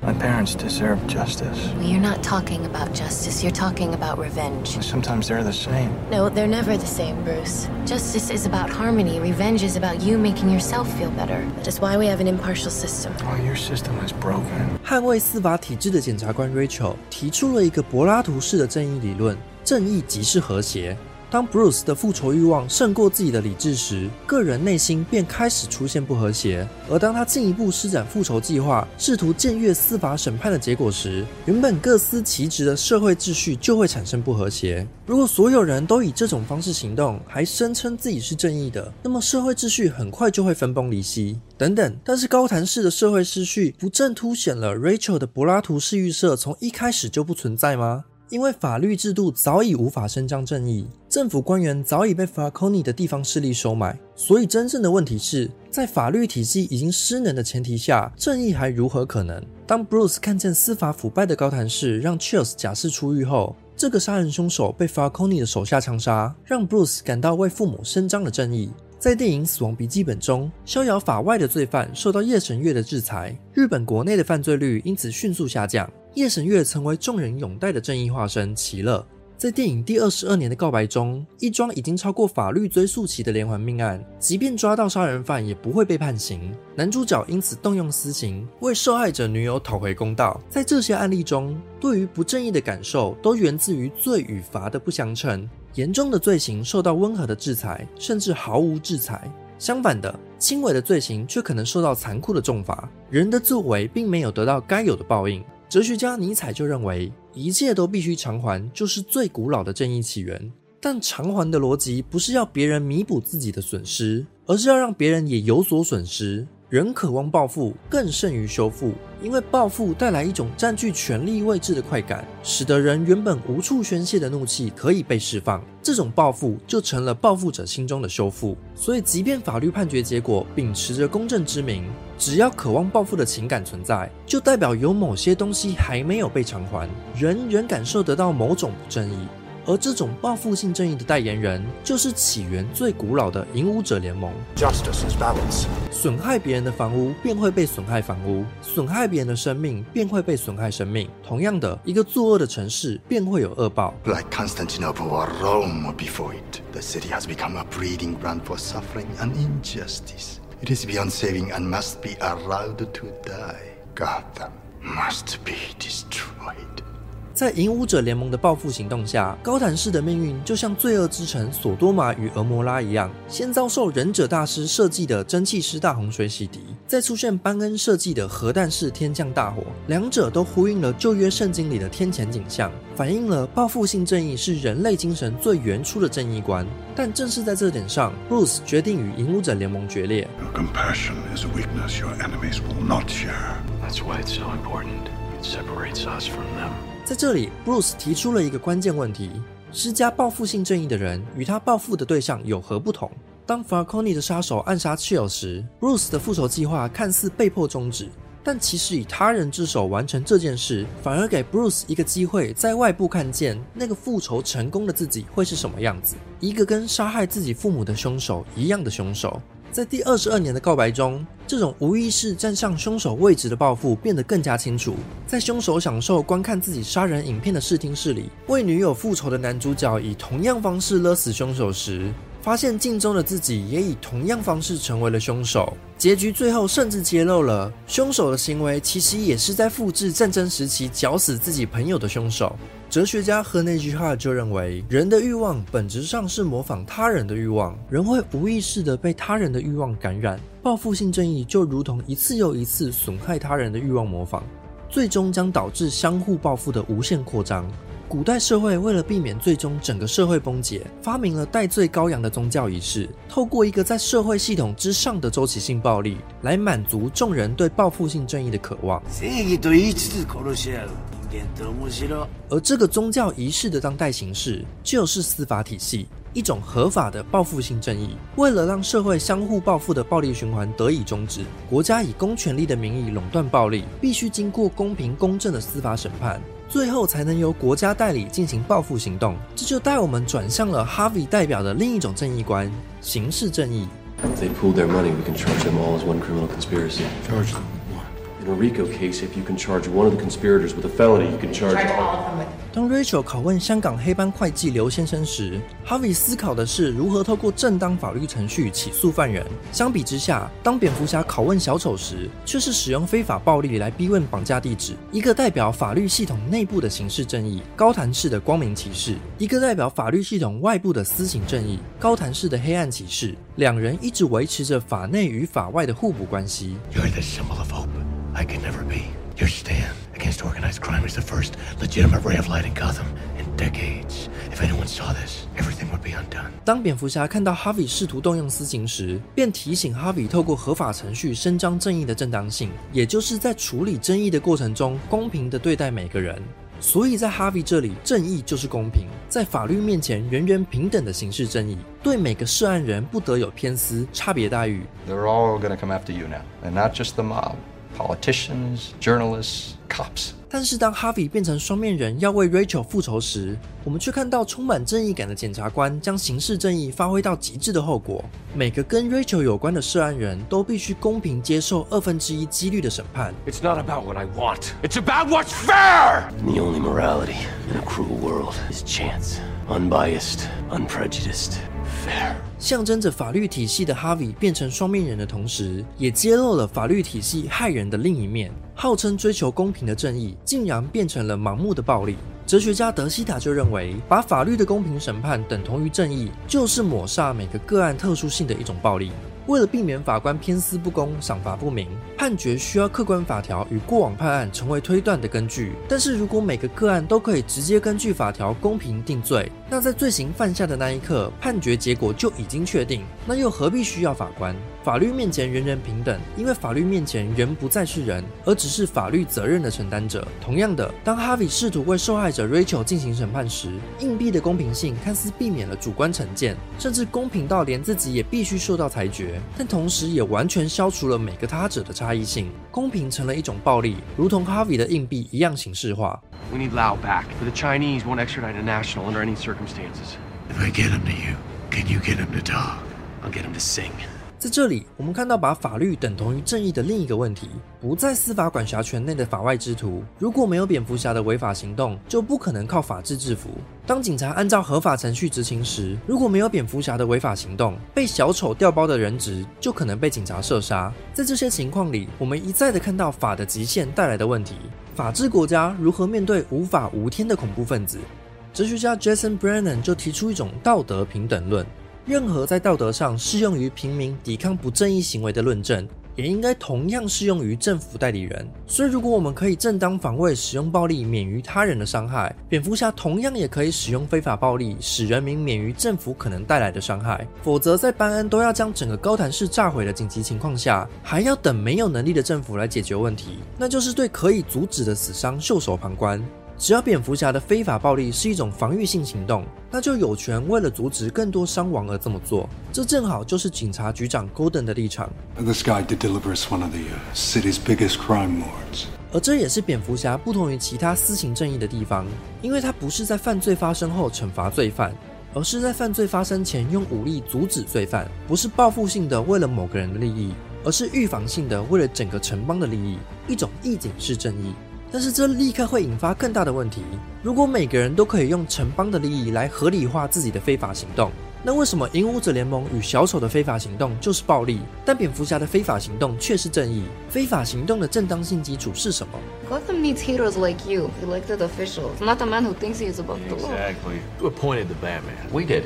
My parents deserve justice. Well, you're not talking about justice, you're talking about revenge. Sometimes they're the same. No, they're never the same, Bruce. Justice is about harmony, revenge is about you making yourself feel better. That is why we have an impartial system. Oh, your system is broken. 捍卫司法体制的检察官 Rachel 提出了一个柏拉图式的正义理论：正义即是和谐。 当 Bruce 的复仇欲望胜过自己的理智时，个人内心便开始出现不和谐。而当他进一步施展复仇计划，试图僭越司法审判的结果时，原本各司其职的社会秩序就会产生不和谐。如果所有人都以这种方式行动，还声称自己是正义的，那么社会秩序很快就会分崩离析。等等，但是高谈式的社会秩序不正凸显了 Rachel 的柏拉图式预设从一开始就不存在吗？因为法律制度早已无法伸张正义，政府官员早已被 Falcone 的地方势力收买，所以真正的问题是在法律体系已经失能的前提下，正义还如何可能？当 Bruce 看见司法腐败的高谭市让 Chills 假释出狱后，这个杀人凶手被 Falcone 的手下枪杀，让 Bruce 感到为父母伸张了正义。在电影《死亡笔记本》中，逍遥法外的罪犯受到夜神月的制裁，日本国内的犯罪率因此迅速下降。夜神月成为众人拥戴的正义化身齐乐。在电影第二十二年的告白中，一桩已经超过法律追诉期的连环命案，即便抓到杀人犯也不会被判刑。男主角因此动用私刑，为受害者女友讨回公道。在这些案例中，对于不正义的感受都源自于罪与罚的不相称。严重的罪行受到温和的制裁，甚至毫无制裁；相反的，轻微的罪行却可能受到残酷的重罚。人的作为并没有得到该有的报应。哲学家尼采就认为，一切都必须偿还，就是最古老的正义起源。但偿还的逻辑不是要别人弥补自己的损失，而是要让别人也有所损失。人渴望报复更胜于修复，因为报复带来一种占据权力位置的快感，使得人原本无处宣泄的怒气可以被释放。这种报复就成了报复者心中的修复。所以，即便法律判决结果秉持着公正之名，只要渴望报复的情感存在，就代表有某些东西还没有被偿还，人仍感受得到某种不正义。而这种报复性正义的代言人，就是起源最古老的影武者联盟。Justice is balance. 损害别人的房屋，便会被损害房屋；损害别人的生命，便会被损害生命。同样的，一个作恶的城市，便会有恶报。Like Constantinople or Rome before it, the city has become a breeding ground for suffering and injustice. It is beyond saving and must be allowed to die. Gotham must be destroyed. 在影武者联盟的报复行动下，高谭市的命运就像罪恶之城索多玛与俄摩拉一样，先遭受忍者大师设计的蒸汽师大洪水洗涤，再出现班恩设计的核弹式天降大火，两者都呼应了旧约圣经里的天谴景象，反映了报复性正义是人类精神最原初的正义观。但正是在这点上，Bruce 决定与影武者联盟决裂。Separates us from them. 在这里，Bruce 提出了一个关键问题：施加报复性正义的人与他报复的对象有何不同？当 Falcone 的杀手暗杀 Chill 时，Bruce 的复仇计划看似被迫终止，但其实以他人之手完成这件事，反而给 Bruce 一个机会，在外部看见那个复仇成功的自己会是什么样子，一个跟杀害自己父母的凶手一样的凶手。在第二十二年的告白中，这种无意识站上凶手位置的报复变得更加清楚。在凶手享受观看自己杀人影片的视听室里，为女友复仇的男主角以同样方式勒死凶手时，发现镜中的自己也以同样方式成为了凶手。结局最后甚至揭露了凶手的行为其实也是在复制战争时期绞死自己朋友的凶手。哲学家和内居哈就认为，人的欲望本质上是模仿他人的欲望，人会无意识地被他人的欲望感染。报复性正义就如同一次又一次损害他人的欲望模仿，最终将导致相互报复的无限扩张。古代社会为了避免最终整个社会崩解，发明了戴罪羔羊的宗教仪式，透过一个在社会系统之上的周期性暴力，来满足众人对报复性正义的渴望。而这个宗教仪式的当代形式，就是司法体系，一种合法的报复性正义。为了让社会相互报复的暴力循环得以终止，国家以公权力的名义垄断暴力，必须经过公平公正的司法审判，最后才能由国家代理进行报复行动。这就带我们转向了 Harvey 代表的另一种正义观——刑事正义。If they pooled their money, we can charge them all as one criminal conspiracy. Charge them with what? In a RICO case, if you can charge one of the conspirators with a felony, you can charge all. 当 Rachel 拷问香港黑帮会计刘先生时，Harvey 思考的是如何透过正当法律程序起诉犯人。相比之下，当蝙蝠侠拷问小丑时，却是使用非法暴力来逼问绑架地址。一个代表法律系统内部的刑事正义，高谭市的光明骑士；一个代表法律系统外部的私刑正义，高谭市的黑暗骑士。两人一直维持着法内与法外的互补关系。You're the symbol of hope. I could never be. Your stand against organized crime is the first legitimate ray of light in Gotham in decades. If anyone saw this, everything would be undone. 当蝙蝠侠看到 Harvey 试图动用私刑时，便提醒 Harvey 透过合法程序伸张正义的正当性，也就是在处理争议的过程中公平的对待每个人。所以在 Harvey 这里，正义就是公平，在法律面前人人平等的刑事正义，对每个涉案人不得有偏私、差别待遇。They're all going to come after you now. And not just the mob politicians, journalists, cops. 但是当 Harvey 变成双面人要为 Rachel 复仇时，我们却看到充满正义感的检察官将刑事正义发挥到极致的后果。每个跟 Rachel 有关的涉案人都必须公平接受二分之一几率的审判。It's not about what I want. It's about what's fair! The only morality in a cruel world is chance. Unbiased, unprejudiced, fair. 象征着法律体系的哈维变成双面人的同时，也揭露了法律体系害人的另一面。号称追求公平的正义，竟然变成了盲目的暴力。哲学家德西塔就认为，把法律的公平审判等同于正义，就是抹杀每个个案特殊性的一种暴力。为了避免法官偏私不公、赏罚不明，判决需要客观法条与过往判案成为推断的根据。但是如果每个个案都可以直接根据法条公平定罪，那在罪行犯下的那一刻，判决结果就已经确定，那又何必需要法官？法律面前人人平等，因为法律面前人不再是人，而只是法律责任的承担者。同样的，当哈维试图为受害者 Rachel 进行审判时，硬币的公平性看似避免了主观成见，甚至公平到连自己也必须受到裁决，但同时也完全消除了每个他者的差异性。公平成了一种暴力，如同哈维的硬币一样形式化。We need Lao back. For the Chinese won't extradite a national under any circumstances. If I get him to you, can you get him to talk? I'll get him to sing. 在这里，我们看到把法律等同于正义的另一个问题：不在司法管辖权内的法外之徒，如果没有蝙蝠侠的违法行动，就不可能靠法治制服。当警察按照合法程序执行时，如果没有蝙蝠侠的违法行动，被小丑调包的人质就可能被警察射杀。在这些情况里，我们一再的看到法的极限带来的问题：法治国家如何面对无法无天的恐怖分子？哲学家 Jason Brennan 就提出一种道德平等论。任何在道德上适用于平民抵抗不正义行为的论证，也应该同样适用于政府代理人。所以，如果我们可以正当防卫，使用暴力免于他人的伤害，蝙蝠侠同样也可以使用非法暴力，使人民免于政府可能带来的伤害。否则，在班恩都要将整个高谭市炸毁的紧急情况下，还要等没有能力的政府来解决问题，那就是对可以阻止的死伤袖手旁观。只要蝙蝠侠的非法暴力是一种防御性行动，那就有权为了阻止更多伤亡而这么做。这正好就是警察局长 Golden 的立场，This guy did deliver us one of the uh, city's biggest crime lords. 而这也是蝙蝠侠不同于其他私刑正义的地方，因为他不是在犯罪发生后惩罚罪犯，而是在犯罪发生前用武力阻止罪犯，不是报复性的为了某个人的利益，而是预防性的为了整个城邦的利益，一种义警式正义。但是这立刻会引发更大的问题。如果每个人都可以用城邦的利益来合理化自己的非法行动，那为什么影武者联盟与小丑的非法行动就是暴力，但蝙蝠侠的非法行动却是正义？非法行动的正当性基础是什么？Gotham needs heroes like you, elected officials, not a man who thinks he is above the law. Exactly. Who appointed the Batman? We did.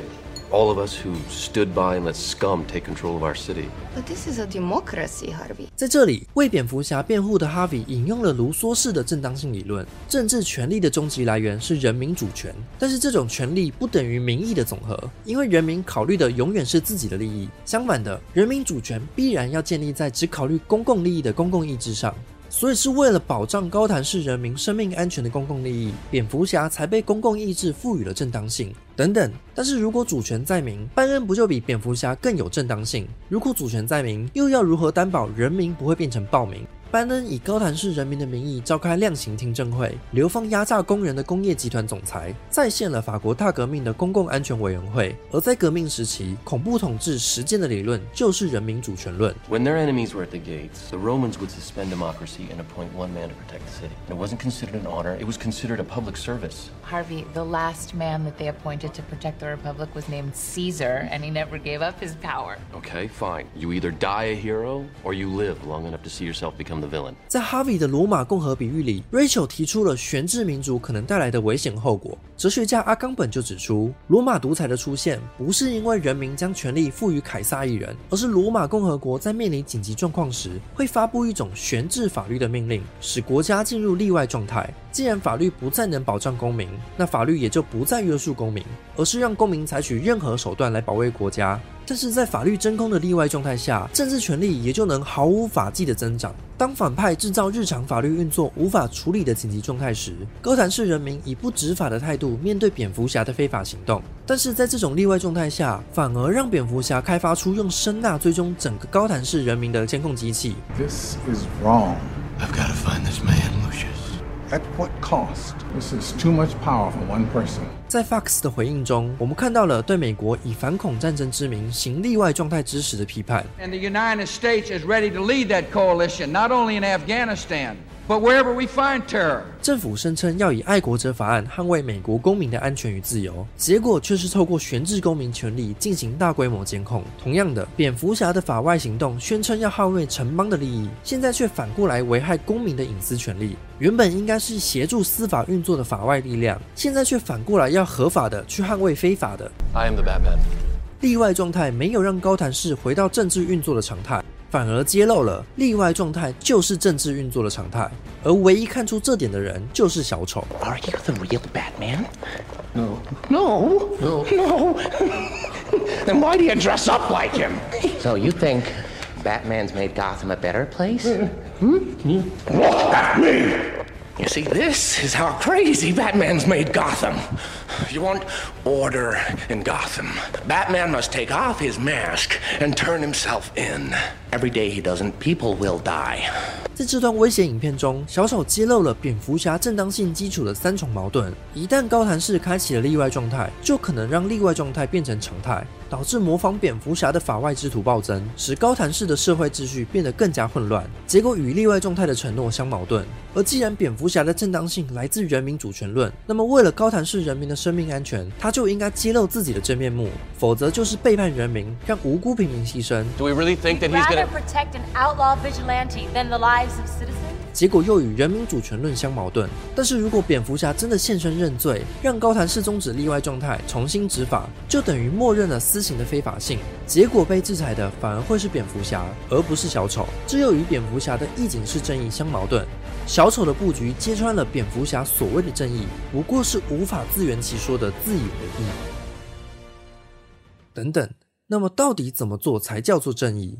All of us who stood by and let scum take control of our city. But this is a democracy, Harvey. 在这里，为蝙蝠侠辩护的哈维引用了卢梭式的正当性理论：政治权力的终极来源是人民主权，但是这种权力不等于民意的总和，因为人民考虑的永远是自己的利益。相反的，人民主权必然要建立在只考虑公共利益的公共意志上。所以是为了保障高谭市人民生命安全的公共利益，蝙蝠侠才被公共意志赋予了正当性等等。但是如果主权在民，班恩不就比蝙蝠侠更有正当性？如果主权在民，又要如何担保人民不会变成暴民？班恩以高谭市人民的名义召开量刑听证会，流放压榨工人的工业集团总裁，再现了法国大革命的公共安全委员会。而在革命时期，恐怖统治实践的理论就是人民主权论。When their enemies were at the gates, the Romans would suspend democracy and appoint one man to protect the city. It wasn't considered an honor, it was considered a public service. Harvey, the last man that they appointed to protect the Republic was named Caesar, and he never gave up his power. Okay, fine. You either die a hero or you live long enough to see yourself become The villain. 在哈维的罗马共和比喻里，Rachel 提出了悬置民族可能带来的危险后果。哲学家阿冈本就指出，罗马独裁的出现不是因为人民将权力赋予凯撒一人，而是罗马共和国在面临紧急状况时，会发布一种悬置法律的命令，使国家进入例外状态。既然法律不再能保障公民，那法律也就不再约束公民，而是让公民采取任何手段来保卫国家。但是在法律真空的例外状态下，政治权力也就能毫无法纪的增长。当反派制造日常法律运作无法处理的紧急状态时，哥谭市人民以不执法的态度面对蝙蝠侠的非法行动。但是在这种例外状态下，反而让蝙蝠侠开发出用声呐追踪整个高谭市人民的监控机器。This is wrong. I've got to find this man, Lucius. At what cost? This is too much power for one person. 在 Fox 的回应中，我们看到了对美国以反恐战争之名行例外状态之时的批判。And the United States is ready to lead that coalition, not only in Afghanistan, but wherever we find terror. 政府声称要以爱国者法案捍卫美国公民的安全与自由，结果却是透过悬置公民权利进行大规模监控。同样的，蝙蝠侠的法外行动宣称要捍卫城邦的利益，现在却反过来危害公民的隐私权利。原本应该是协助司法运作的法外力量，现在却反过来要合法的去捍卫非法的。I am the Batman. 例外状态没有让高谭市回到政治运作的常态，反而揭露了例外状态就是政治运作的常态。而唯一看出这点的人就是小丑。 Are you the real Batman? No. No. No. No. then why do you dress up like him? So you think Batman's made Gotham a better place? Hmm? Look at me! You see, this is how crazy Batman's made Gotham. You want order in Gotham. Batman must take off his mask and turn himself in. Every day he doesn't, people will die. 在这段威胁影片中，小丑揭露了蝙蝠侠正当性基础的三重矛盾。一旦高谭市开启了例外状态，就可能让例外状态变成常态，导致模仿蝙蝠侠的法外之徒暴增，使高谭市的社会秩序变得更加混乱。结果与例外状态的承诺相矛盾。而既然蝙蝠侠的正当性来自人民主权论，那么为了高谭市人民的生命安全，他就应该揭露自己的真面目，否则就是背叛人民，让无辜平民牺牲。Do we really think that he's 结果又与人民主权论相矛盾。但是如果蝙蝠侠真的现身认罪，让高谭市终止例外状态，重新执法，就等于默认了私刑的非法性。结果被制裁的反而会是蝙蝠侠，而不是小丑。这又与蝙蝠侠的义警式正义相矛盾。小丑的布局揭穿了蝙蝠侠所谓的正义，不过是无法自圆其说的自以为意。等等，那么到底怎么做才叫做正义？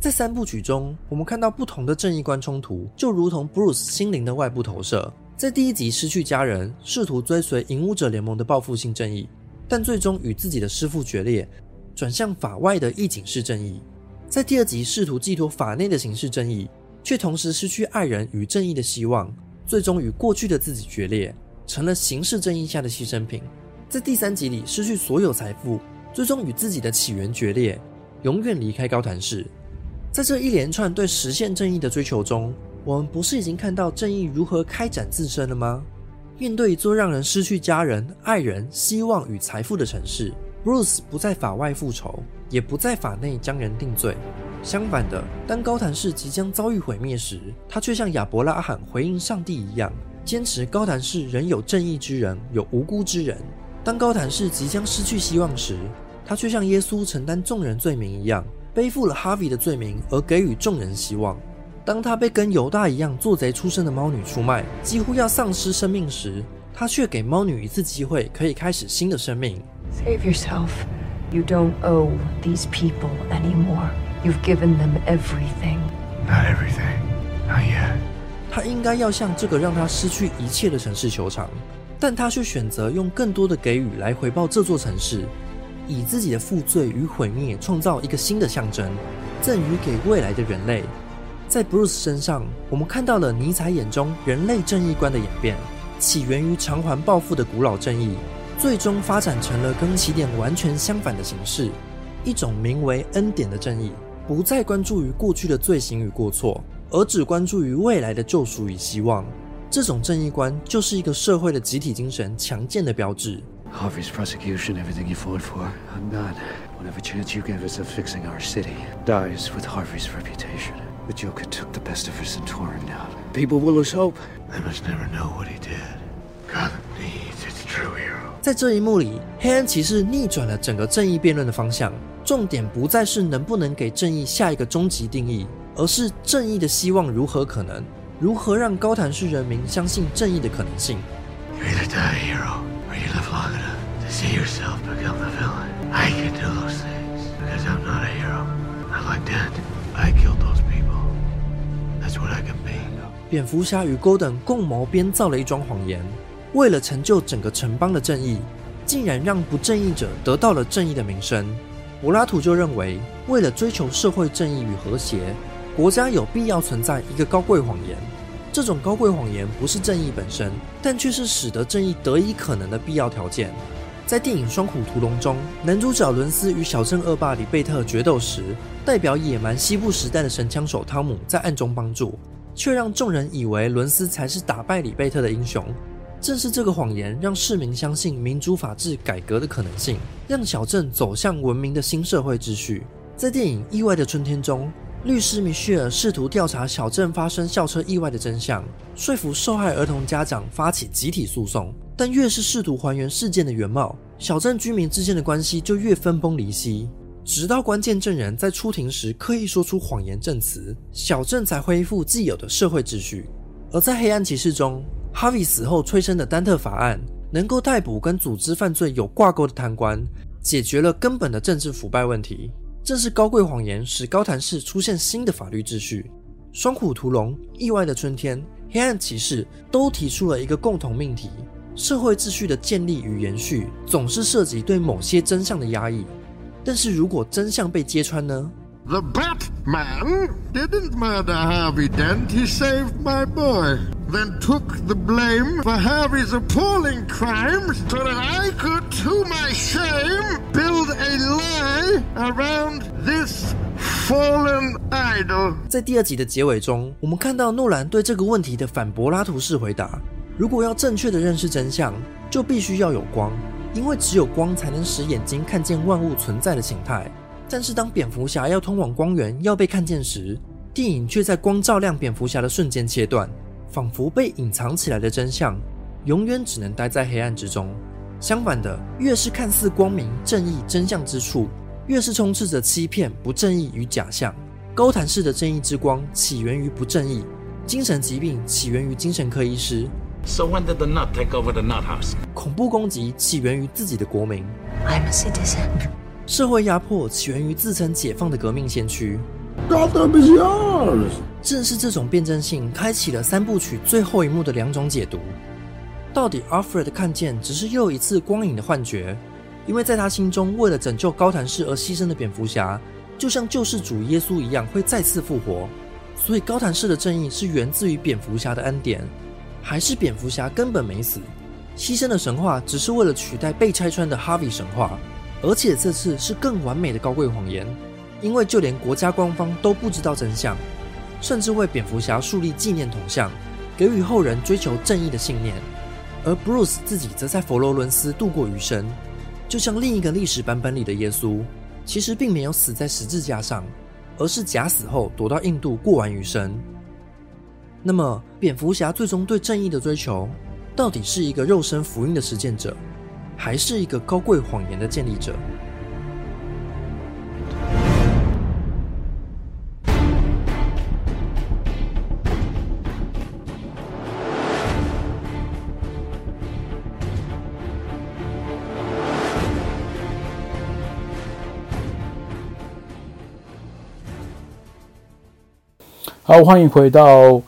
在三部曲中，我们看到不同的正义观冲突，就如同 Bruce 心灵的外部投射。在第一集失去家人，试图追随影武者联盟的报复性正义，但最终与自己的师父决裂，转向法外的义警式正义。在第二集试图寄托法内的刑事正义，却同时失去爱人与正义的希望，最终与过去的自己决裂，成了刑事正义下的牺牲品。在第三集里失去所有财富，最终与自己的起源决裂，永远离开高谭市。在这一连串对实现正义的追求中，我们不是已经看到正义如何开展自身了吗？面对一座让人失去家人、爱人、希望与财富的城市，Bruce 不在法外复仇，也不在法内将人定罪。相反的，当高谭市即将遭遇毁灭时，他却像亚伯拉罕回应上帝一样，坚持高谭市仍有正义之人，有无辜之人。当高谭市即将失去希望时，他却像耶稣承担众人罪名一样，背负了哈维的罪名，而给予众人希望。当他被跟犹大一样做贼出身的猫女出卖，几乎要丧失生命时，他却给猫女一次机会，可以开始新的生命。Save yourself. You don't owe these people anymore. You've given them everything. Not everything. Not yet. 他应该要向这个让他失去一切的城市求偿，但他却选择用更多的给予来回报这座城市，以自己的负罪与毁灭创造一个新的象征，赠予给未来的人类。在 Bruce 身上，我们看到了尼采眼中人类正义观的演变，起源于偿还报复的古老正义，最终发展成了跟起点完全相反的形式，一种名为恩典的正义，不再关注于过去的罪行与过错，而只关注于未来的救赎与希望。这种正义观就是一个社会的集体精神强健的标志。Harvey's prosecution, everything you fought for, undone. Whatever chance you gave us of fixing our city dies with Harvey's reputation. The Joker took the best of us and tore him down. People will lose hope. They must never know what he did. Gotham needs its true hero. 在这一幕里，黑暗骑士逆转了整个正义辩论的方向。重点不再是能不能给正义下一个终极定义，而是正义的希望如何可能，如何让高谭市人民相信正义的可能性。You either die hero or you live long enough to see yourself become the villain. I can do those things because I'm not a hero. I'm like that. I killed those people. That's what I can be. 蝙蝠侠与 Golden 共谋编造了一桩谎言，为了成就整个城邦的正义，竟然让不正义者得到了正义的名声。柏拉图就认为，为了追求社会正义与和谐，国家有必要存在一个高贵谎言。这种高贵谎言不是正义本身，但却是使得正义得以可能的必要条件。在电影《双虎屠龙》中，男主角伦斯与小镇恶霸里贝特决斗时，代表野蛮西部时代的神枪手汤姆在暗中帮助，却让众人以为伦斯才是打败里贝特的英雄。正是这个谎言，让市民相信民主法治改革的可能性，让小镇走向文明的新社会秩序。在电影《意外的春天》中，律师米歇尔试图调查小镇发生校车意外的真相，说服受害儿童家长发起集体诉讼。但越是试图还原事件的原貌，小镇居民之间的关系就越分崩离析。直到关键证人在出庭时刻意说出谎言证词，小镇才恢复既有的社会秩序。而在黑暗骑士中，哈维死后催生的丹特法案，能够逮捕跟组织犯罪有挂钩的贪官，解决了根本的政治腐败问题。正是高贵谎言使高谭市出现新的法律秩序。双虎屠龙、意外的春天、黑暗骑士都提出了一个共同命题：社会秩序的建立与延续，总是涉及对某些真相的压抑。但是如果真相被揭穿呢？The Batman didn't murder Harvey Dent. He saved my boy. Then took the blame for Harvey's appalling crimes so that I could, to my shame, build a lie around this fallen idol. 在第二集的结尾中，我们看到诺兰对这个问题的反柏拉图式回答：如果要正确的认识真相，就必须要有光，因为只有光才能使眼睛看见万物存在的形态。 但是当蝙蝠侠要通往光源要被看见时，电影却在光照亮蝙蝠侠的瞬间切断，仿佛被隐藏起来的真相，永远只能待在黑暗之中。相反的，越是看似光明、正义、真相之处，越是充斥着欺骗、不正义与假象。高谭市的正义之光起源于不正义，精神疾病起源于精神科医师，So when did the nut take over the nut house? 恐怖攻击起源于自己的国民，I'm a citizen. 社会压迫起源于自称解放的革命先驱。Gotham is yours. 正是这种辩证性，开启了三部曲最后一幕的两种解读。到底 Alfred 看见只是又一次光影的幻觉？因为在他心中，为了拯救高谭市而牺牲的蝙蝠侠，就像救世主耶稣一样，会再次复活。所以高谭市的正义是源自于蝙蝠侠的恩典，还是蝙蝠侠根本没死，牺牲的神话只是为了取代被拆穿的哈比神话？而且这次是更完美的高贵谎言，因为就连国家官方都不知道真相，甚至为蝙蝠侠树立纪念铜像，给予后人追求正义的信念。而 Bruce 自己则在佛罗伦斯度过余生，就像另一个历史版本里的耶稣，其实并没有死在十字架上，而是假死后躲到印度过完余生。那么，蝙蝠侠最终对正义的追求，到底是一个肉身福音的实践者，还是一个高贵谎言的建立者？好，欢迎回到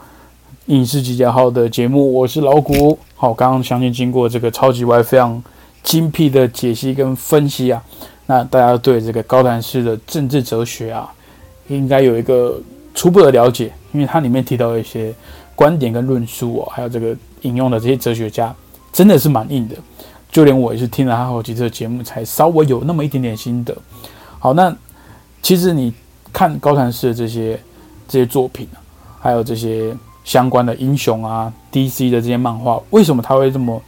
影视集结号的节目，我是老谷。好，刚刚相信经过这个超级 Y 非常精辟的解析跟分析啊，那大家对这个高谭市的政治哲学啊，应该有一个初步的了解，因为它里面提到一些观点跟论述哦，还有这个引用的这些哲学家，真的是蛮硬的，就连我也是听了他好几次节目，才稍微有那么一点点心得。好，那其实你看高谭市的这些。这些作品，还有这些相关的英雄啊，DC 的这些漫画，为什么他会这么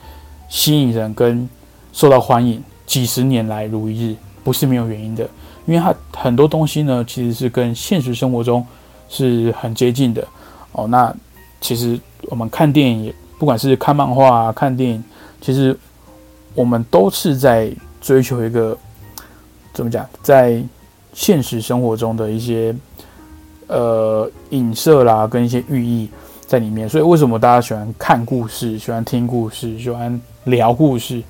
吸引人跟受到欢迎？几十年来如一日，不是没有原因的。因为它很多东西呢，其实是跟现实生活中是很接近的哦。那其实我们看电影，不管是看漫画、看电影，其实我们都是在追求一个怎么讲，在现实生活中的一些。呃，影射啦，跟一些寓意在里面，所以为什么大家喜欢看故事，喜欢听故事，喜欢聊故事，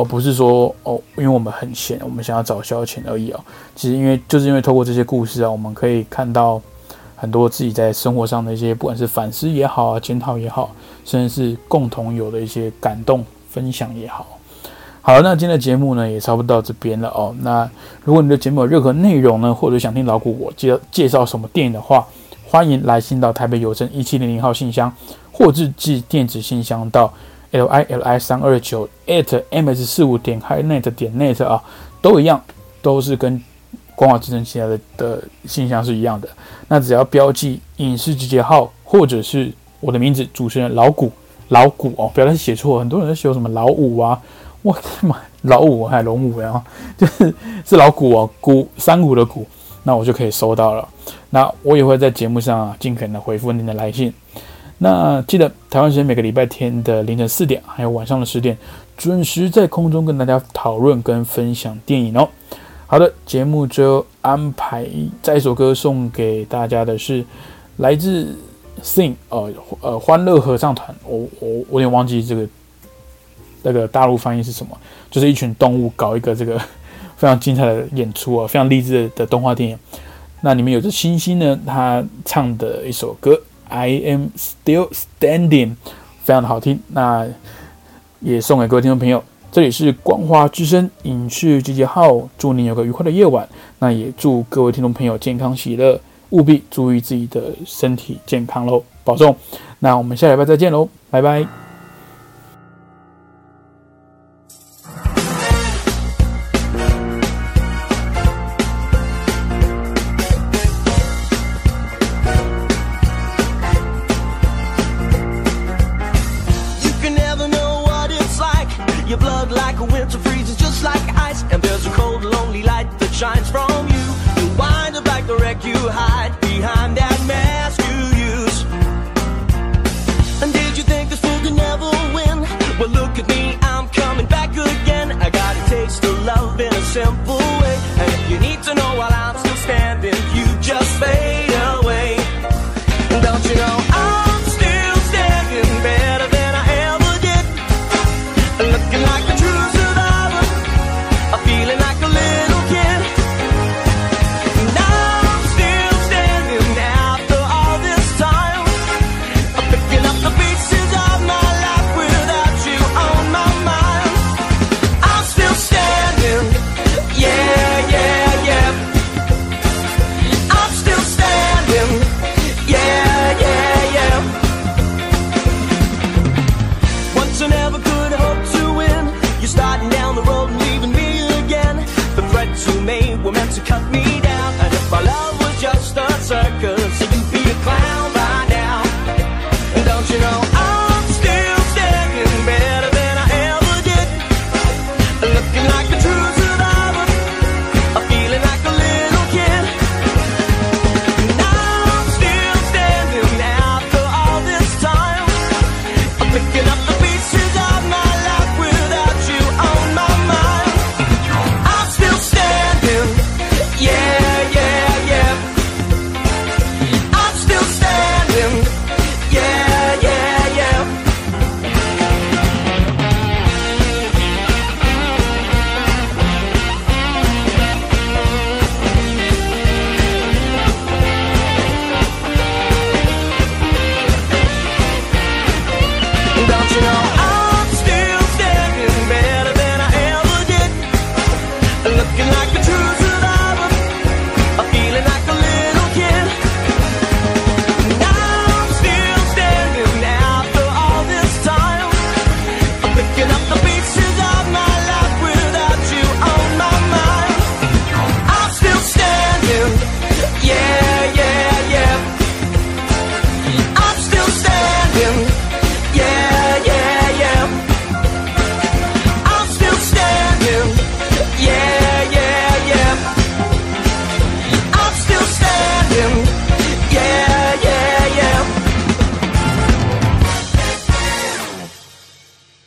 而不是说哦，因为我们很闲，我们想要找消遣而已哦。其实因为就是因为透过这些故事啊，我们可以看到很多自己在生活上的一些，不管是反思也好啊，检讨也好，甚至是共同有的一些感动分享也好。好，那今天的节目呢也差不多到这边了哦。那如果你的节目有任何内容呢，或者想听老古我介介绍什么电影的话，欢迎来信到台北邮政一七零零号信箱，或者寄电子信箱到 l i l i 三二九 at m s 四五点 hi net 点 net 啊，都一样，都是跟光华之声其他的的信箱是一样的。那只要标记影视集结号，或者是我的名字主持人老古老古哦，不要再写错，很多人在写什么老五啊。我的妈，老五还 龙五呀，就是是老古哦，古山谷的古，那我就可以收到了。那我也会在节目上啊，尽可能回复您的来信。那记得台湾时间每个礼拜天的凌晨四点，还有晚上的十点，准时在空中跟大家讨论跟分享电影哦。好的，节目就安排这一首歌送给大家的是来自 Sing 呃呃欢乐合唱团，我我我有点忘记这个。那个大陆翻译是什么？就是一群动物搞一个这个非常精彩的演出啊，非常励志的动画电影。那里面有只星星呢，他唱的一首歌《I Am Still Standing》，非常的好听。那也送给各位听众朋友。这里是光华之声影视集结号，祝您有个愉快的夜晚。那也祝各位听众朋友健康喜乐，务必注意自己的身体健康喽，保重。那我们下礼拜再见喽，拜拜。Simple